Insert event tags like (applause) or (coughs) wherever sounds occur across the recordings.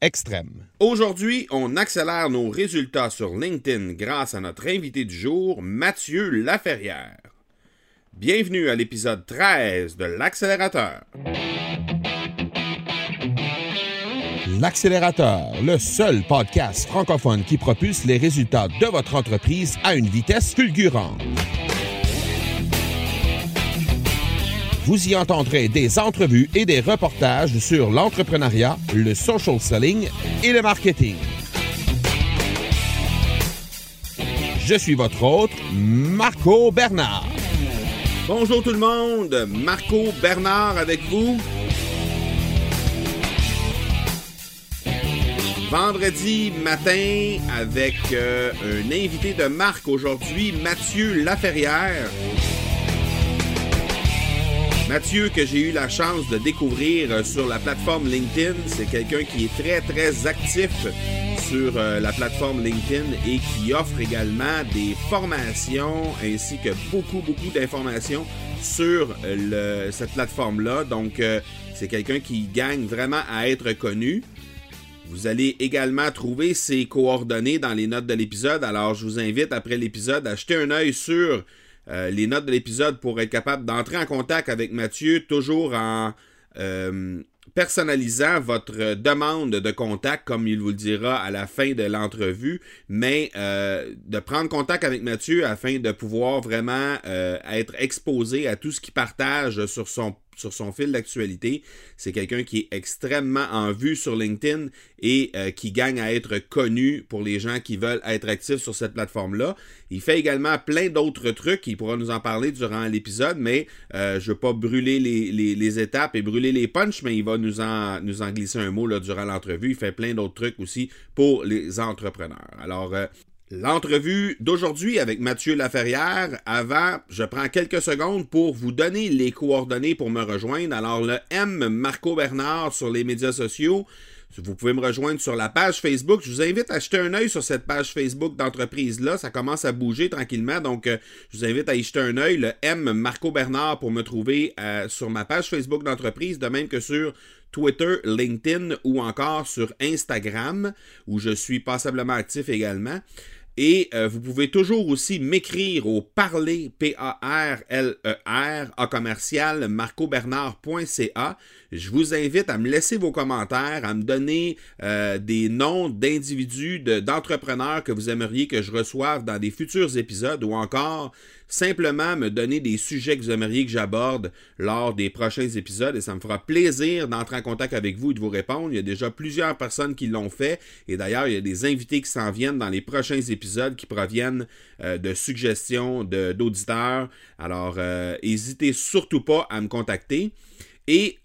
extrême. Aujourd'hui, on accélère nos résultats sur LinkedIn grâce à notre invité du jour, Mathieu Laferrière. Bienvenue à l'épisode 13 de l'accélérateur. L'accélérateur, le seul podcast francophone qui propulse les résultats de votre entreprise à une vitesse fulgurante. Vous y entendrez des entrevues et des reportages sur l'entrepreneuriat, le social selling et le marketing. Je suis votre hôte, Marco Bernard. Bonjour tout le monde, Marco Bernard avec vous. Vendredi matin avec euh, un invité de marque aujourd'hui, Mathieu Laferrière. Mathieu, que j'ai eu la chance de découvrir euh, sur la plateforme LinkedIn, c'est quelqu'un qui est très, très actif sur euh, la plateforme LinkedIn et qui offre également des formations ainsi que beaucoup, beaucoup d'informations sur le, cette plateforme-là. Donc, c'est quelqu'un qui gagne vraiment à être connu. Vous allez également trouver ses coordonnées dans les notes de l'épisode. Alors, je vous invite après l'épisode à jeter un œil sur euh, les notes de l'épisode pour être capable d'entrer en contact avec Mathieu, toujours en euh, personnalisant votre demande de contact, comme il vous le dira à la fin de l'entrevue, mais euh, de prendre contact avec Mathieu afin de pouvoir vraiment être exposé à tout ce qu'il partage sur son sur son fil d'actualité. C'est quelqu'un qui est extrêmement en vue sur LinkedIn et euh, qui gagne à être connu pour les gens qui veulent être actifs sur cette plateforme-là. Il fait également plein d'autres trucs. Il pourra nous en parler durant l'épisode, mais euh, je ne veux pas brûler les, étapes et brûler les punches, mais il va nous en, nous en glisser un mot là, durant l'entrevue. Il fait plein d'autres trucs aussi pour les entrepreneurs. Alors, euh, L'entrevue d'aujourd'hui avec Mathieu Laferrière. Avant, je prends quelques secondes pour vous donner les coordonnées pour me rejoindre. Alors, le M Marco Bernard sur les médias sociaux. Vous pouvez me rejoindre sur la page Facebook. Je vous invite à jeter un œil sur cette page Facebook d'entreprise-là. Ça commence à bouger tranquillement. Donc, euh, je vous invite à y jeter un œil. Le M Marco Bernard pour me trouver euh, sur ma page Facebook d'entreprise, de même que sur Twitter, LinkedIn ou encore sur Instagram, où je suis passablement actif également. Et euh, vous pouvez toujours aussi m'écrire au parler, P-A-R-L-E-R, à commercial marcobernard.ca. Je vous invite à me laisser vos commentaires, à me donner euh, des noms d'individus, d'entrepreneurs que vous aimeriez que je reçoive dans des futurs épisodes ou encore simplement me donner des sujets que vous aimeriez que j'aborde lors des prochains épisodes et ça me fera plaisir d'entrer en contact avec vous et de vous répondre. Il y a déjà plusieurs personnes qui l'ont fait et d'ailleurs, il y a des invités qui s'en viennent dans les prochains épisodes qui proviennent euh, de suggestions d'auditeurs. Alors, n'hésitez euh, surtout pas à me contacter. Et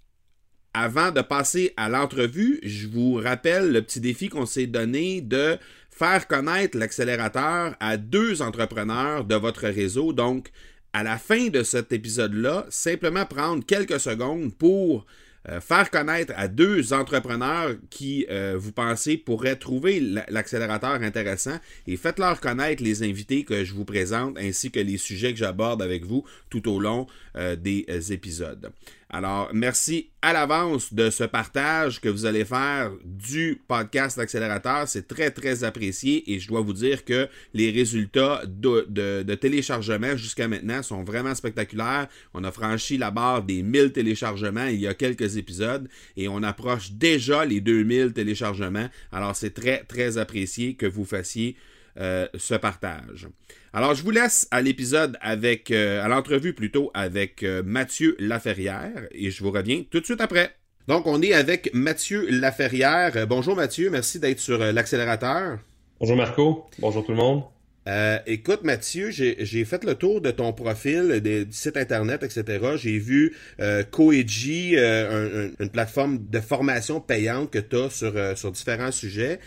avant de passer à l'entrevue, je vous rappelle le petit défi qu'on s'est donné de faire connaître l'accélérateur à deux entrepreneurs de votre réseau. Donc, à la fin de cet épisode-là, simplement prendre quelques secondes pour euh, faire connaître à deux entrepreneurs qui, euh, vous pensez, pourraient trouver l'accélérateur intéressant et faites-leur connaître les invités que je vous présente ainsi que les sujets que j'aborde avec vous tout au long euh, des épisodes. Alors, merci à l'avance de ce partage que vous allez faire du podcast Accélérateur. C'est très, très apprécié et je dois vous dire que les résultats de, téléchargement jusqu'à maintenant sont vraiment spectaculaires. On a franchi la barre des 1000 téléchargements il y a quelques épisodes et on approche déjà les 2000 téléchargements. Alors, c'est très, très apprécié que vous fassiez euh, ce partage. Alors, je vous laisse à l'épisode avec, euh, à l'entrevue plutôt avec euh, Mathieu Laferrière et je vous reviens tout de suite après. Donc, on est avec Mathieu Laferrière. Bonjour Mathieu, merci d'être sur l'accélérateur. Bonjour Marco, bonjour tout le monde. Euh, écoute, Mathieu, j'ai fait le tour de ton profil, du site internet, etc. J'ai vu euh, euh, une plateforme de formation payante que tu as sur, euh, sur différents sujets.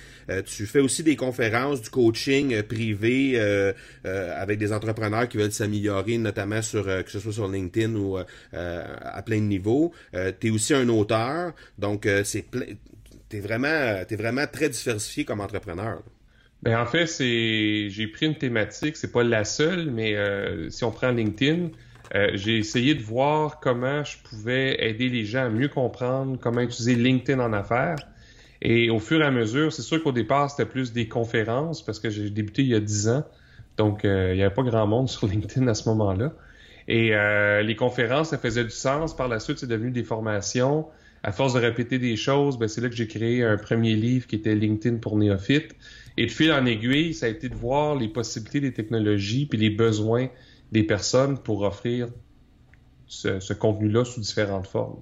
tu fais aussi des conférences, du coaching privé avec des entrepreneurs qui veulent s'améliorer, notamment sur que ce soit sur LinkedIn ou à plein de niveaux. tu es aussi un auteur, donc c'est t'es vraiment, es vraiment très diversifié comme entrepreneur. Ben, en fait, c'est j'ai pris une thématique, c'est pas la seule, mais euh, si on prend LinkedIn, euh, j'ai essayé de voir comment je pouvais aider les gens à mieux comprendre comment utiliser LinkedIn en affaires. Et au fur et à mesure, c'est sûr qu'au départ, c'était plus des conférences parce que j'ai débuté il y a 10 ans. Donc, euh, il n'y avait pas grand monde (laughs) sur LinkedIn à ce moment-là. Et les conférences, ça faisait du sens. Par la suite, c'est devenu des formations. À force de répéter des choses, ben, c'est là que j'ai créé un premier livre qui était LinkedIn pour néophytes. Et de fil en aiguille, ça a été de voir les possibilités des technologies puis les besoins des personnes pour offrir ce, contenu-là sous différentes formes.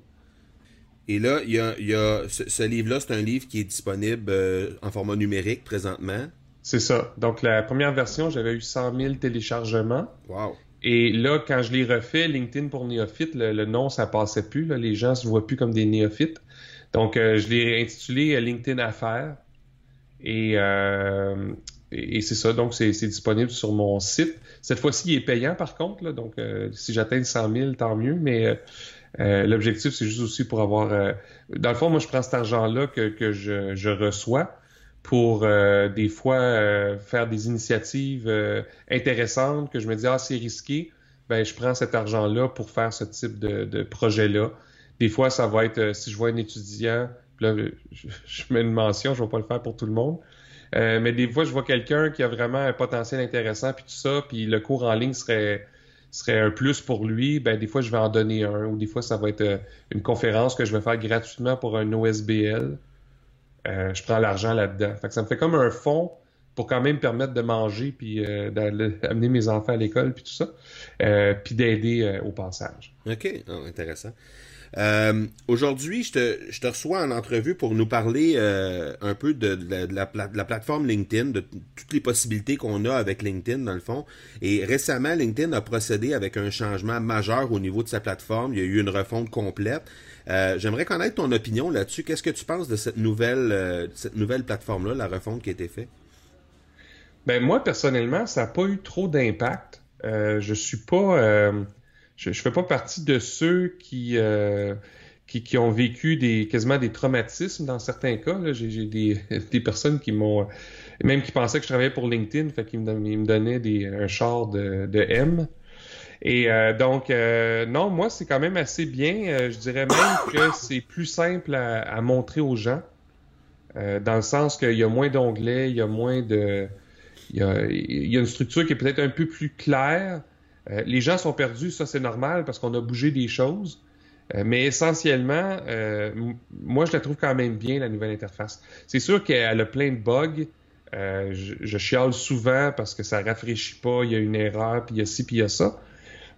Et là, il y a, ce, livre-là, c'est un livre qui est disponible euh, en format numérique présentement. C'est ça. Donc, la première version, j'avais eu 100 000 téléchargements. Wow. Et là, quand je l'ai refait, LinkedIn pour néophytes, le, nom, ça passait plus. Les gens se voient plus comme des néophytes. Donc, euh, je l'ai intitulé LinkedIn Affaires. Euh, et, c'est ça, donc c'est disponible sur mon site. Cette fois-ci, il est payant par contre, donc euh, si j'atteins 100 000, tant mieux, mais euh, l'objectif, c'est juste aussi pour avoir... dans le fond, moi, je prends cet argent-là que, je, reçois pour des fois faire des initiatives intéressantes que je me dis, ah, c'est risqué, ben, je prends cet argent-là pour faire ce type de, de projet-là. Des fois, ça va être, si je vois un étudiant là, je, mets une mention, je vais pas le faire pour tout le monde. Euh, mais des fois, je vois quelqu'un qui a vraiment un potentiel intéressant, puis tout ça, puis le cours en ligne serait, serait un plus pour lui, ben des fois, je vais en donner un, ou des fois, ça va être euh, une conférence que je vais faire gratuitement pour un OSBL. Euh, je prends l'argent là-dedans. ça me fait comme un fonds pour quand même permettre de manger, puis d'amener (laughs) mes enfants à l'école, puis tout ça, puis d'aider au passage. OK, oh, intéressant. Euh, aujourd'hui, je te, je te, reçois en entrevue pour nous parler euh, un peu de, la, plateforme LinkedIn, de toutes les possibilités qu'on a avec LinkedIn dans le fond. Et récemment, LinkedIn a procédé avec un changement majeur au niveau de sa plateforme. Il y a eu une refonte complète. Euh, j'aimerais connaître ton opinion là-dessus. Qu'est-ce que tu penses de cette nouvelle, cette nouvelle plateforme-là, la refonte qui a été faite? Ben moi, personnellement, ça n'a pas eu trop d'impact. je suis pas je ne fais pas partie de ceux qui, euh, qui, qui, ont vécu des quasiment des traumatismes dans certains cas. J'ai des, (laughs) des personnes qui m'ont même qui pensaient que je travaillais pour LinkedIn, fait qu'ils me, me donnaient des, un char de, de M. Et euh, donc, euh, non, moi, c'est quand même assez bien. je dirais même que c'est plus simple à, à, montrer aux gens, dans le sens qu'il y a moins d'onglets, il y a moins de... Il y a, il y a une structure qui est peut-être un peu plus claire, euh, les gens sont perdus, ça c'est normal parce qu'on a bougé des choses. Euh, mais essentiellement, euh, moi je la trouve quand même bien, la nouvelle interface. C'est sûr qu'elle a plein de bugs. Je, je, chiale souvent parce que ça rafraîchit pas, il y a une erreur, puis il y a ci, puis il y a ça.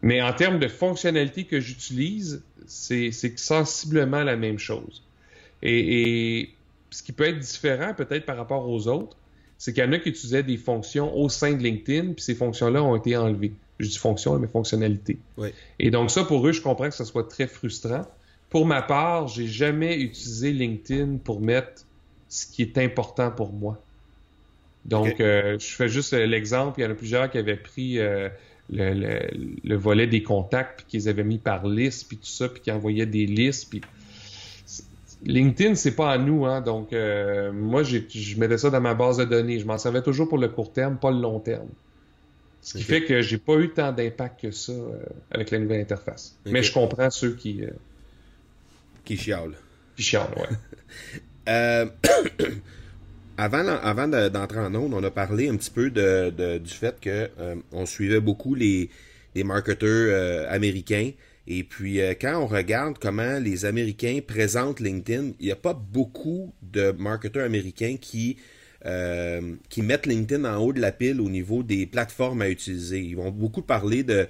Mais en termes de fonctionnalité que j'utilise, c'est sensiblement la même chose. Et, et, ce qui peut être différent peut-être par rapport aux autres, c'est qu'il y en a qui utilisaient des fonctions au sein de LinkedIn, puis ces fonctions-là ont été enlevées. Je dis fonction, mais fonctionnalité. Et donc ça, pour eux, je comprends que ce soit très frustrant pour ma part, j'ai jamais utilisé LinkedIn pour mettre ce qui est important pour moi. Donc, euh, je fais juste l'exemple. Il y en a plusieurs qui avaient pris euh, le, volet des contacts, puis qu'ils avaient mis par liste, puis tout ça, puis qui envoyaient des listes. Puis LinkedIn, c'est pas à nous, hein. Donc, euh, moi, je mettais ça dans ma base de données. Je m'en servais toujours pour le court terme, pas le long terme. Ce qui fait que j'ai pas eu tant d'impact que ça avec la nouvelle interface. Mais je comprends ceux qui qui chialent. Qui chialent, ouais. (laughs) (coughs) Avant, avant d'entrer en onde, on a parlé un petit peu de, du fait que euh, on suivait beaucoup les, les marketeurs euh, américains. Et puis, euh, quand on regarde comment les Américains présentent LinkedIn, il n'y a pas beaucoup de marketeurs américains qui, qui mettent LinkedIn en haut de la pile au niveau des plateformes à utiliser. Ils vont beaucoup parler de,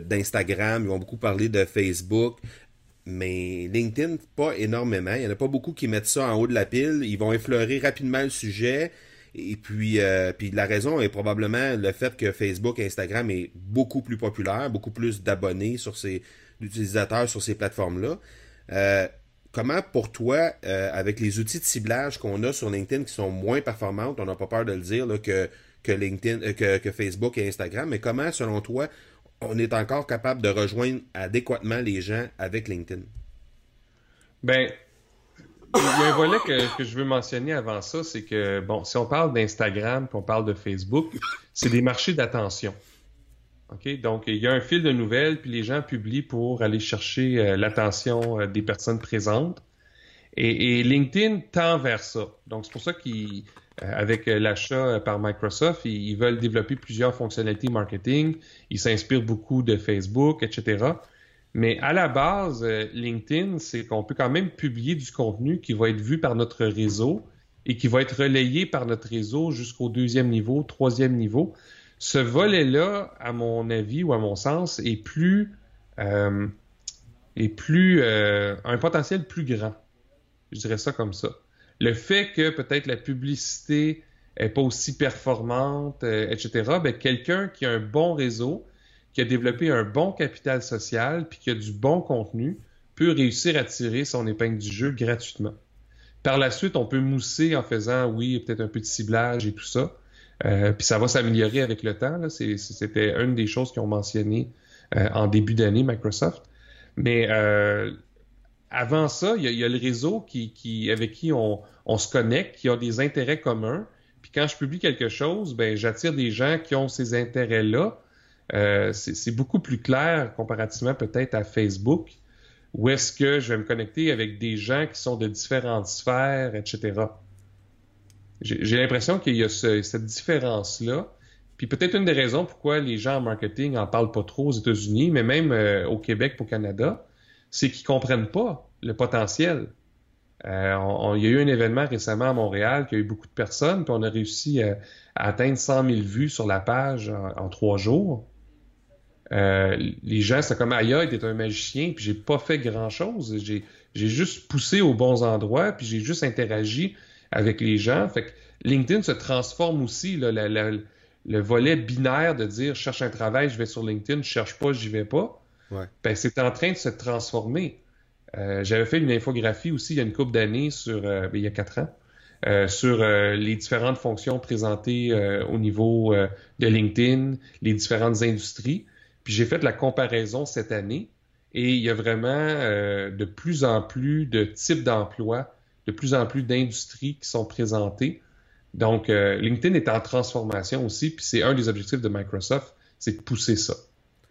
d'Instagram, ils vont beaucoup parler de Facebook, mais LinkedIn, pas énormément. Il n'y en a pas beaucoup qui mettent ça en haut de la pile. Ils vont effleurer rapidement le sujet. Et puis, euh, puis la raison est probablement le fait que Facebook et Instagram est beaucoup plus populaire, beaucoup plus d'abonnés sur ces utilisateurs sur ces plateformes-là. Euh, comment pour toi, euh, avec les outils de ciblage qu'on a sur LinkedIn qui sont moins performantes, on n'a pas peur de le dire que, que LinkedIn, que, que Facebook et Instagram, mais comment, selon toi, on est encore capable de rejoindre adéquatement les gens avec LinkedIn? Ben, il y a un volet que, je veux mentionner avant ça, c'est que, bon, si on parle d'Instagram, qu'on parle de Facebook, c'est des marchés d'attention. OK? Donc, il y a un fil de nouvelles, puis les gens publient pour aller chercher euh, l'attention euh, des personnes présentes. Et, LinkedIn tend vers ça. Donc, c'est pour ça qu'ils euh, l'achat par Microsoft, ils, veulent développer plusieurs fonctionnalités marketing. Ils s'inspirent beaucoup de Facebook, etc. Mais à la base, LinkedIn, c'est qu'on peut quand même publier du contenu qui va être vu par notre réseau et qui va être relayé par notre réseau jusqu'au deuxième niveau, troisième niveau. Ce volet-là, à mon avis ou à mon sens, est plus, est plus un potentiel plus grand. Je dirais ça comme ça le fait que peut-être la publicité est pas aussi performante, euh, etc., ben, quelqu'un qui a un bon réseau, qui a développé un bon capital social, puis qui a du bon contenu, peut réussir à tirer son épingle du jeu gratuitement. Par la suite, on peut mousser en faisant, oui, peut-être un peu de ciblage et tout ça. Euh, puis ça va s'améliorer avec le temps. C'était une des choses qu'ils ont mentionné euh, en début d'année, Microsoft. Mais avant ça, il y, a, le réseau qui, avec qui on, se connecte, qui a des intérêts communs. Puis quand je publie quelque chose, ben j'attire des gens qui ont ces intérêts-là. Euh, c'est beaucoup plus clair comparativement peut-être à Facebook, où est-ce que je vais me connecter avec des gens qui sont de différentes sphères, etc. J'ai l'impression qu'il y a cette différence-là. Puis peut-être une des raisons pourquoi les gens en marketing en parlent pas trop aux États-Unis, mais même euh, au Québec, au Canada, c'est qu'ils comprennent pas le potentiel. Euh, il y a eu un événement récemment à Montréal qui a eu beaucoup de personnes, puis on a réussi à, atteindre 100 000 vues sur la page en, trois jours. Euh, les gens, c'est comme Aya était un magicien, puis j'ai pas fait grand-chose. J'ai, juste poussé aux bons endroits, puis j'ai juste interagi avec les gens. Fait que LinkedIn se transforme aussi, le volet binaire de dire je cherche un travail, je vais sur LinkedIn, je cherche pas, j'y vais pas ben, c'est en train de se transformer. Euh, j'avais fait une infographie aussi il y a une couple d'années sur, euh, ben, il y a quatre ans, euh, sur les différentes fonctions présentées au niveau de LinkedIn, les différentes industries. Puis j'ai fait la comparaison cette année et il y a vraiment de plus en plus de types d'emplois, de plus en plus d'industries qui sont présentées. Donc, LinkedIn est en transformation aussi, puis c'est un des objectifs de Microsoft, c'est de pousser ça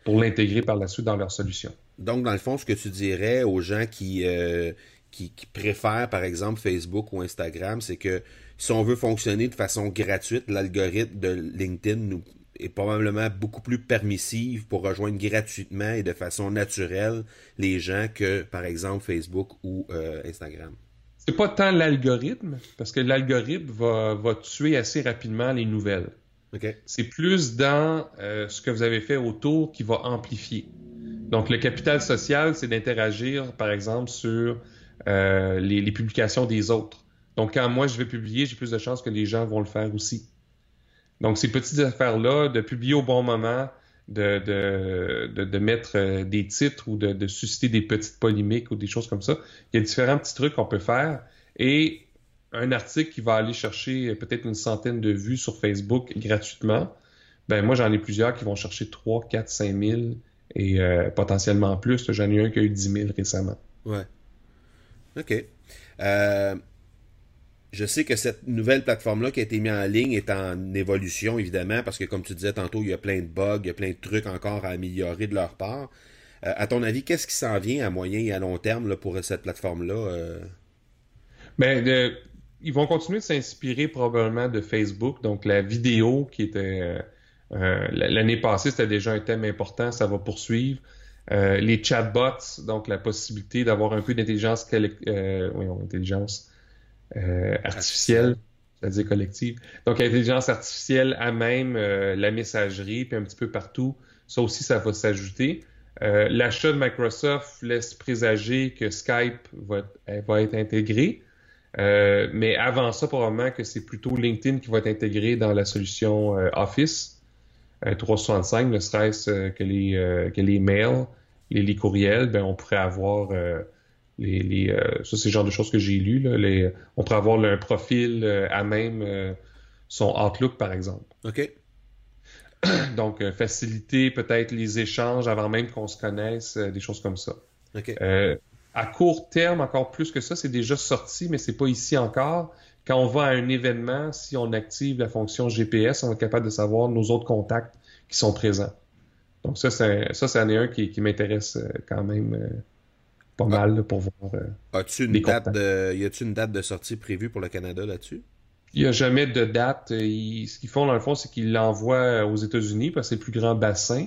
pour l'intégrer par la suite dans leur solution. Donc, dans le fond, ce que tu dirais aux gens qui, euh, préfèrent, par exemple, Facebook ou Instagram, c'est que si on veut fonctionner de façon gratuite, l'algorithme de LinkedIn est probablement beaucoup plus permissif pour rejoindre gratuitement et de façon naturelle les gens que, par exemple, Facebook ou euh, Instagram. C'est pas tant l'algorithme, parce que l'algorithme va, va tuer assez rapidement les nouvelles. C'est plus dans euh, ce que vous avez fait autour qui va amplifier. Donc, le capital social, c'est d'interagir, par exemple, sur euh, les, publications des autres. Donc, quand moi, je vais publier, j'ai plus de chances que les gens vont le faire aussi. Donc, ces petites affaires-là, de publier au bon moment, de, de, de, mettre euh, des titres ou de, de, susciter des petites polémiques ou des choses comme ça. Il y a différents petits trucs qu'on peut faire. Et un article qui va aller chercher peut-être une centaine de vues sur Facebook gratuitement, ben moi j'en ai plusieurs qui vont chercher 3, 4, 5 000 et euh, potentiellement plus. J'en ai un qui a eu 10 000 récemment. Ouais. OK. Euh, je sais que cette nouvelle plateforme-là qui a été mise en ligne est en évolution, évidemment, parce que comme tu disais tantôt, il y a plein de bugs, il y a plein de trucs encore à améliorer de leur part. Euh, à ton avis, qu'est-ce qui s'en vient à moyen et à long terme pour cette plateforme-là? Euh? Ben, ils vont continuer de s'inspirer probablement de Facebook. Donc, la vidéo qui était... Euh, l'année passée, c'était déjà un thème important, ça va poursuivre. les chatbots, donc la possibilité d'avoir un peu d'intelligence intelligence artificielle, c'est-à-dire collective. Donc, l'intelligence artificielle à même euh, la messagerie, puis un petit peu partout, ça aussi, ça va s'ajouter. Euh, l'achat de Microsoft laisse présager que Skype va, être intégré. mais avant ça, probablement que c'est plutôt LinkedIn qui va être intégré dans la solution Office 365, ne serait-ce que les que les mails, les, les courriels, ben on pourrait avoir les, euh, ça, c'est le genre de choses que j'ai lu. les, on pourrait avoir un profil euh, à même euh, son Outlook, par exemple. OK. (clears throat) Donc, faciliter peut-être les échanges avant même qu'on se connaisse, des choses comme ça. OK. à court terme, encore plus que ça, c'est déjà sorti, mais c'est pas ici encore. Quand on va à un événement, si on active la fonction GPS, on est capable de savoir nos autres contacts qui sont présents. Donc ça, c'est ça, un qui, qui m'intéresse quand même pas mal pour voir. Euh, As-tu une date de, y une date de sortie prévue pour le Canada là-dessus? Il n'y a jamais de date. ce qu'ils font dans le fond, c'est qu'ils l'envoient aux États-Unis parce que c'est le plus grand bassin.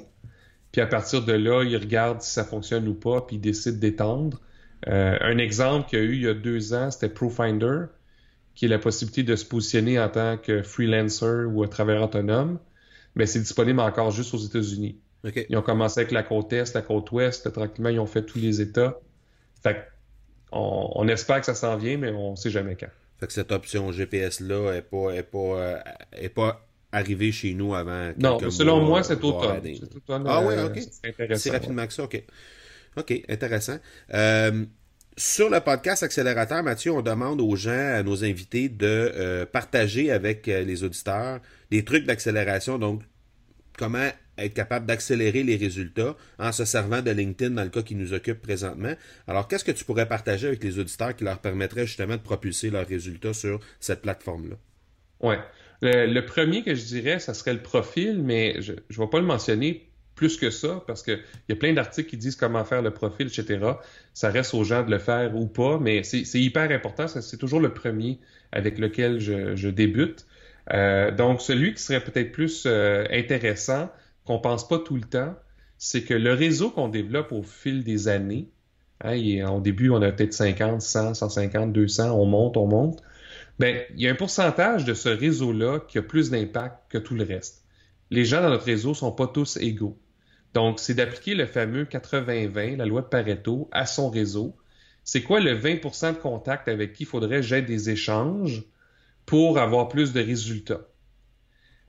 Puis à partir de là, ils regardent si ça fonctionne ou pas, puis ils décident d'étendre. Euh, un exemple qu'il y a eu il y a deux ans, c'était ProFinder, qui est la possibilité de se positionner en tant que freelancer ou travailleur autonome, mais c'est disponible encore juste aux États-Unis. Ils ont commencé avec la côte Est, la côte Ouest, tranquillement, ils ont fait tous les États. Fait on, espère que ça s'en vient, mais on sait jamais quand. Fait que cette option GPS-là n'est pas, est pas, euh, est pas arrivée chez nous avant Non, selon moi, c'est automne. Ah oui, euh, ok. C'est C'est rapidement que ça, ok. Ok, intéressant. Euh, sur le podcast Accélérateur, Mathieu, on demande aux gens, à nos invités, de partager avec les auditeurs des trucs d'accélération. Donc, comment être capable d'accélérer les résultats en se servant de LinkedIn dans le cas qui nous occupe présentement. Alors, qu'est-ce que tu pourrais partager avec les auditeurs qui leur permettrait justement de propulser leurs résultats sur cette plateforme-là? Oui. Le, premier que je dirais, ça serait le profil, mais je ne vais pas le mentionner plus que ça parce qu'il y a plein d'articles qui disent comment faire le profil, etc. Ça reste aux gens de le faire ou pas, mais c'est hyper important. C'est toujours le premier avec lequel je, débute. Euh, donc, celui qui serait peut-être plus euh, intéressant, qu'on pense pas tout le temps, c'est que le réseau qu'on développe au fil des années, hein, au début, on a peut-être 50, 100, 150, 200, on monte, on monte. Ben, il y a un pourcentage de ce réseau-là qui a plus d'impact que tout le reste. Les gens dans notre réseau sont pas tous égaux. Donc, c'est d'appliquer le fameux 80-20, la loi de Pareto, à son réseau. C'est quoi le 20% de contact avec qui il faudrait j'aie des échanges? Pour avoir plus de résultats?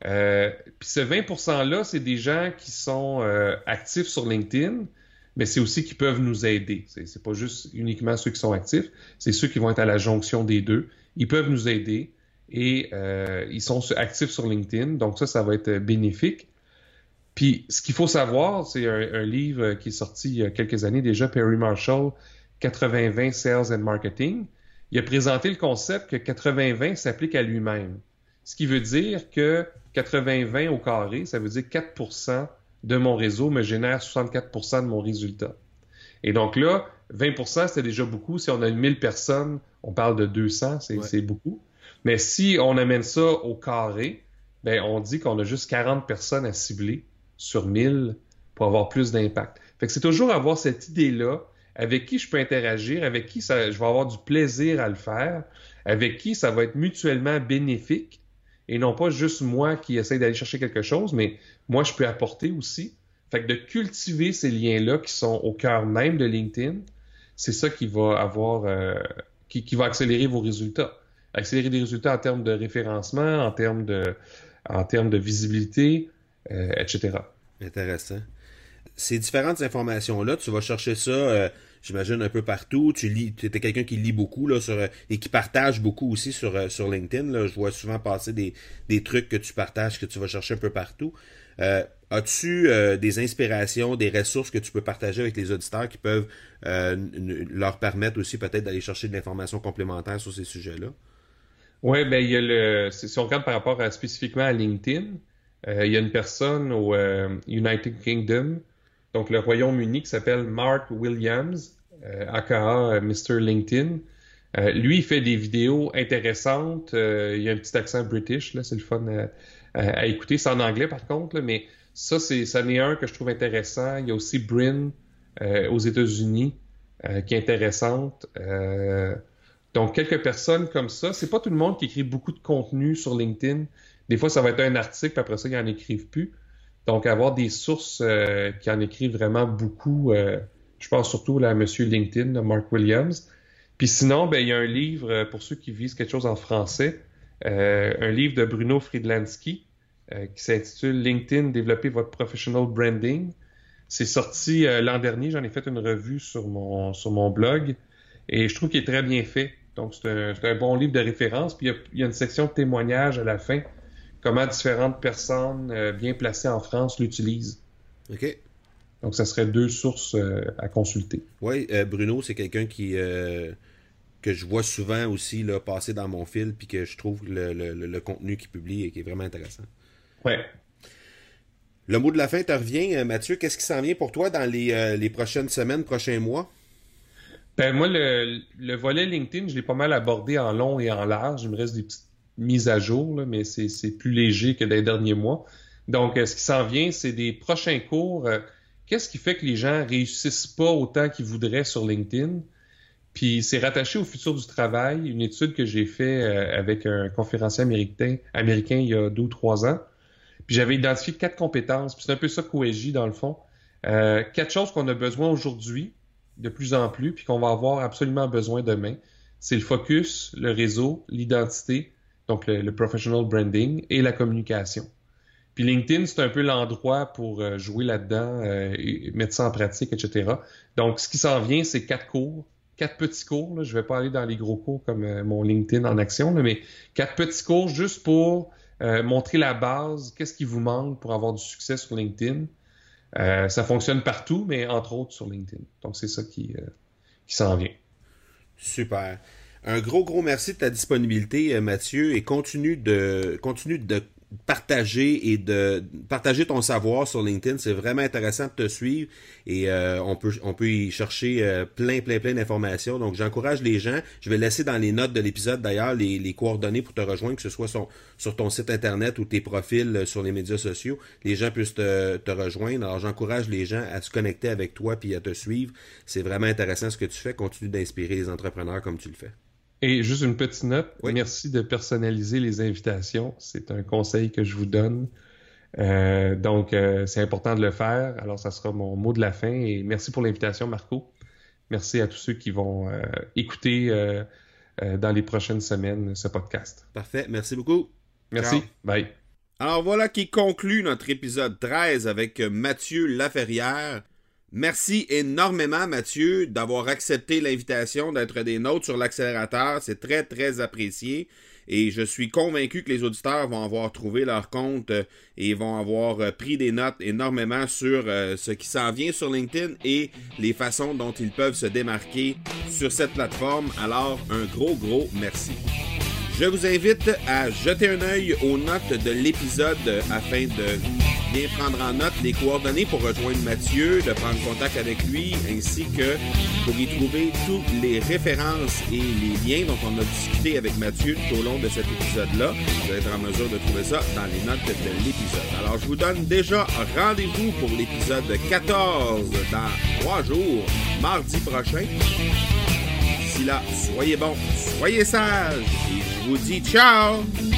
Euh, puis ce 20%-là, c'est des gens qui sont euh, actifs sur LinkedIn, mais c'est aussi qui peuvent nous aider. C'est pas juste uniquement ceux qui sont actifs, c'est ceux qui vont être à la jonction des deux. Ils peuvent nous aider et euh, ils sont actifs sur LinkedIn, donc ça, ça va être bénéfique. Puis ce qu'il faut savoir, c'est un, livre qui est sorti il y a quelques années déjà, Perry Marshall, 80-20 Sales and Marketing. Il a présenté le concept que 80-20 s'applique à lui-même. Ce qui veut dire que 80-20 au carré, ça veut dire 4% de mon réseau me génère 64% de mon résultat. Et donc là, 20% c'était déjà beaucoup. Si on a 1000 personnes, on parle de 200, c'est beaucoup. Mais si on amène ça au carré, ben on dit qu'on a juste 40 personnes à cibler sur 1000 pour avoir plus d'impact. Fait que c'est toujours avoir cette idée-là, avec qui je peux interagir, avec qui ça, je vais avoir du plaisir à le faire, avec qui ça va être mutuellement bénéfique et non pas juste moi qui essaie d'aller chercher quelque chose, mais moi, je peux apporter aussi. Fait que de cultiver ces liens-là qui sont au cœur même de LinkedIn, c'est ça qui va avoir, euh, qui, va accélérer vos résultats. Accélérer des résultats en termes de référencement, en termes de, en termes de visibilité, euh, etc. Intéressant. Ces différentes informations-là, tu vas chercher ça, euh, j'imagine, un peu partout. Tu lis, tu es quelqu'un qui lit beaucoup là, sur, et qui partage beaucoup aussi sur, sur LinkedIn. Là. Je vois souvent passer des, des trucs que tu partages, que tu vas chercher un peu partout. Euh, As-tu euh, des inspirations, des ressources que tu peux partager avec les auditeurs qui peuvent euh, leur permettre aussi peut-être d'aller chercher de l'information complémentaire sur ces sujets-là? Oui, ben il y a le. Si on regarde par rapport à, spécifiquement à LinkedIn, euh, il y a une personne au United Kingdom, donc le Royaume-Uni, qui s'appelle Mark Williams, aka Mr. LinkedIn. lui, il fait des vidéos intéressantes. il y a un petit accent british, là, c'est le fun à, écouter. C'est en anglais par contre, mais ça, c'est, ça en est un que je trouve intéressant. Il y a aussi Bryn euh, aux États-Unis euh, qui est intéressante. Euh, donc, quelques personnes comme ça. C'est pas tout le monde qui écrit beaucoup de contenu sur LinkedIn. Des fois, ça va être un article, puis après ça, ils n'en écrivent plus. Donc, avoir des sources qui en écrivent vraiment beaucoup. je pense surtout à M. LinkedIn, de Mark Williams. Puis sinon, ben, il y a un livre pour ceux qui visent quelque chose en français. un livre de Bruno Friedlansky euh, qui s'intitule LinkedIn, développer votre professional branding. C'est sorti euh, l'an dernier, j'en ai fait une revue sur mon, sur mon blog et je trouve qu'il est très bien fait. Donc, c'est un, un, bon livre de référence. Puis, il y, a, une section de témoignages à la fin, comment différentes personnes euh, bien placées en France l'utilisent. OK. Donc, ça serait deux sources à consulter. Oui, Bruno, c'est quelqu'un qui que je vois souvent aussi là, passer dans mon fil, puis que je trouve le, le, le contenu qu'il publie et qui est vraiment intéressant. Ouais. Le mot de la fin te revient, euh, Mathieu. Qu'est-ce qui s'en vient pour toi dans les, euh, les, prochaines semaines, prochains mois? Ben, moi, le, le volet LinkedIn, je l'ai pas mal abordé en long et en large. Il me reste des petites mises à jour, mais c'est plus léger que les derniers mois. Donc, euh, ce qui s'en vient, c'est des prochains cours. Qu'est-ce qui fait que les gens réussissent pas autant qu'ils voudraient sur LinkedIn? Puis c'est rattaché au futur du travail, une étude que j'ai fait avec un conférencier américain, américain il y a deux ou trois ans. Puis j'avais identifié quatre compétences. Puis c'est un peu ça qu'OSJ, dans le fond. Euh, quatre choses qu'on a besoin aujourd'hui, de plus en plus, puis qu'on va avoir absolument besoin demain. C'est le focus, le réseau, l'identité, donc le, professional branding et la communication. Puis LinkedIn, c'est un peu l'endroit pour euh, jouer là-dedans, euh, et mettre ça en pratique, etc. Donc, ce qui s'en vient, c'est quatre cours, quatre petits cours. Là. Je vais pas aller dans les gros cours comme euh, mon LinkedIn en action, mais quatre petits cours juste pour montrer la base, qu'est-ce qui vous manque pour avoir du succès sur LinkedIn. Ça fonctionne partout, mais entre autres sur LinkedIn. Donc, c'est ça qui, qui s'en vient. Super. Un gros, gros merci de ta disponibilité, Mathieu, et continue de, continue de partager et de partager ton savoir sur LinkedIn. C'est vraiment intéressant de te suivre et euh, on peut on peut y chercher euh, plein plein plein d'informations. Donc j'encourage les gens. Je vais laisser dans les notes de l'épisode d'ailleurs les, coordonnées pour te rejoindre, que ce soit sur, ton site internet ou tes profils euh, sur les médias sociaux. Les gens puissent te, te rejoindre. Alors j'encourage les gens à se connecter avec toi puis à te suivre. C'est vraiment intéressant ce que tu fais. Continue d'inspirer les entrepreneurs comme tu le fais. Et juste une petite note, merci de personnaliser les invitations. C'est un conseil que je vous donne. Euh, donc, euh, c'est important de le faire. Alors, ça sera mon mot de la fin. Et merci pour l'invitation, Marco. Merci à tous ceux qui vont euh, écouter dans les prochaines semaines ce podcast. Parfait. Merci beaucoup. Merci. Bye. Alors voilà qui conclut notre épisode 13 avec Mathieu Laferrière. Merci énormément, Mathieu, d'avoir accepté l'invitation d'être des nôtres sur l'accélérateur. C'est très, très apprécié. Et je suis convaincu que les auditeurs vont avoir trouvé leur compte euh, et vont avoir euh, pris des notes énormément sur euh, ce qui s'en vient sur LinkedIn et les façons dont ils peuvent se démarquer sur cette plateforme. Alors, un gros, gros merci. Je vous invite à jeter un œil aux notes de l'épisode afin de bien prendre en note les coordonnées pour rejoindre Mathieu, de prendre contact avec lui, ainsi que pour y trouver toutes les références et les liens dont on a discuté avec Mathieu tout au long de cet épisode-là. Vous allez être en mesure de trouver ça dans les notes de l'épisode. Alors, je vous donne déjà rendez-vous pour l'épisode 14 dans trois jours, mardi prochain. D'ici là, soyez bons, soyez sages, et je vous dis ciao!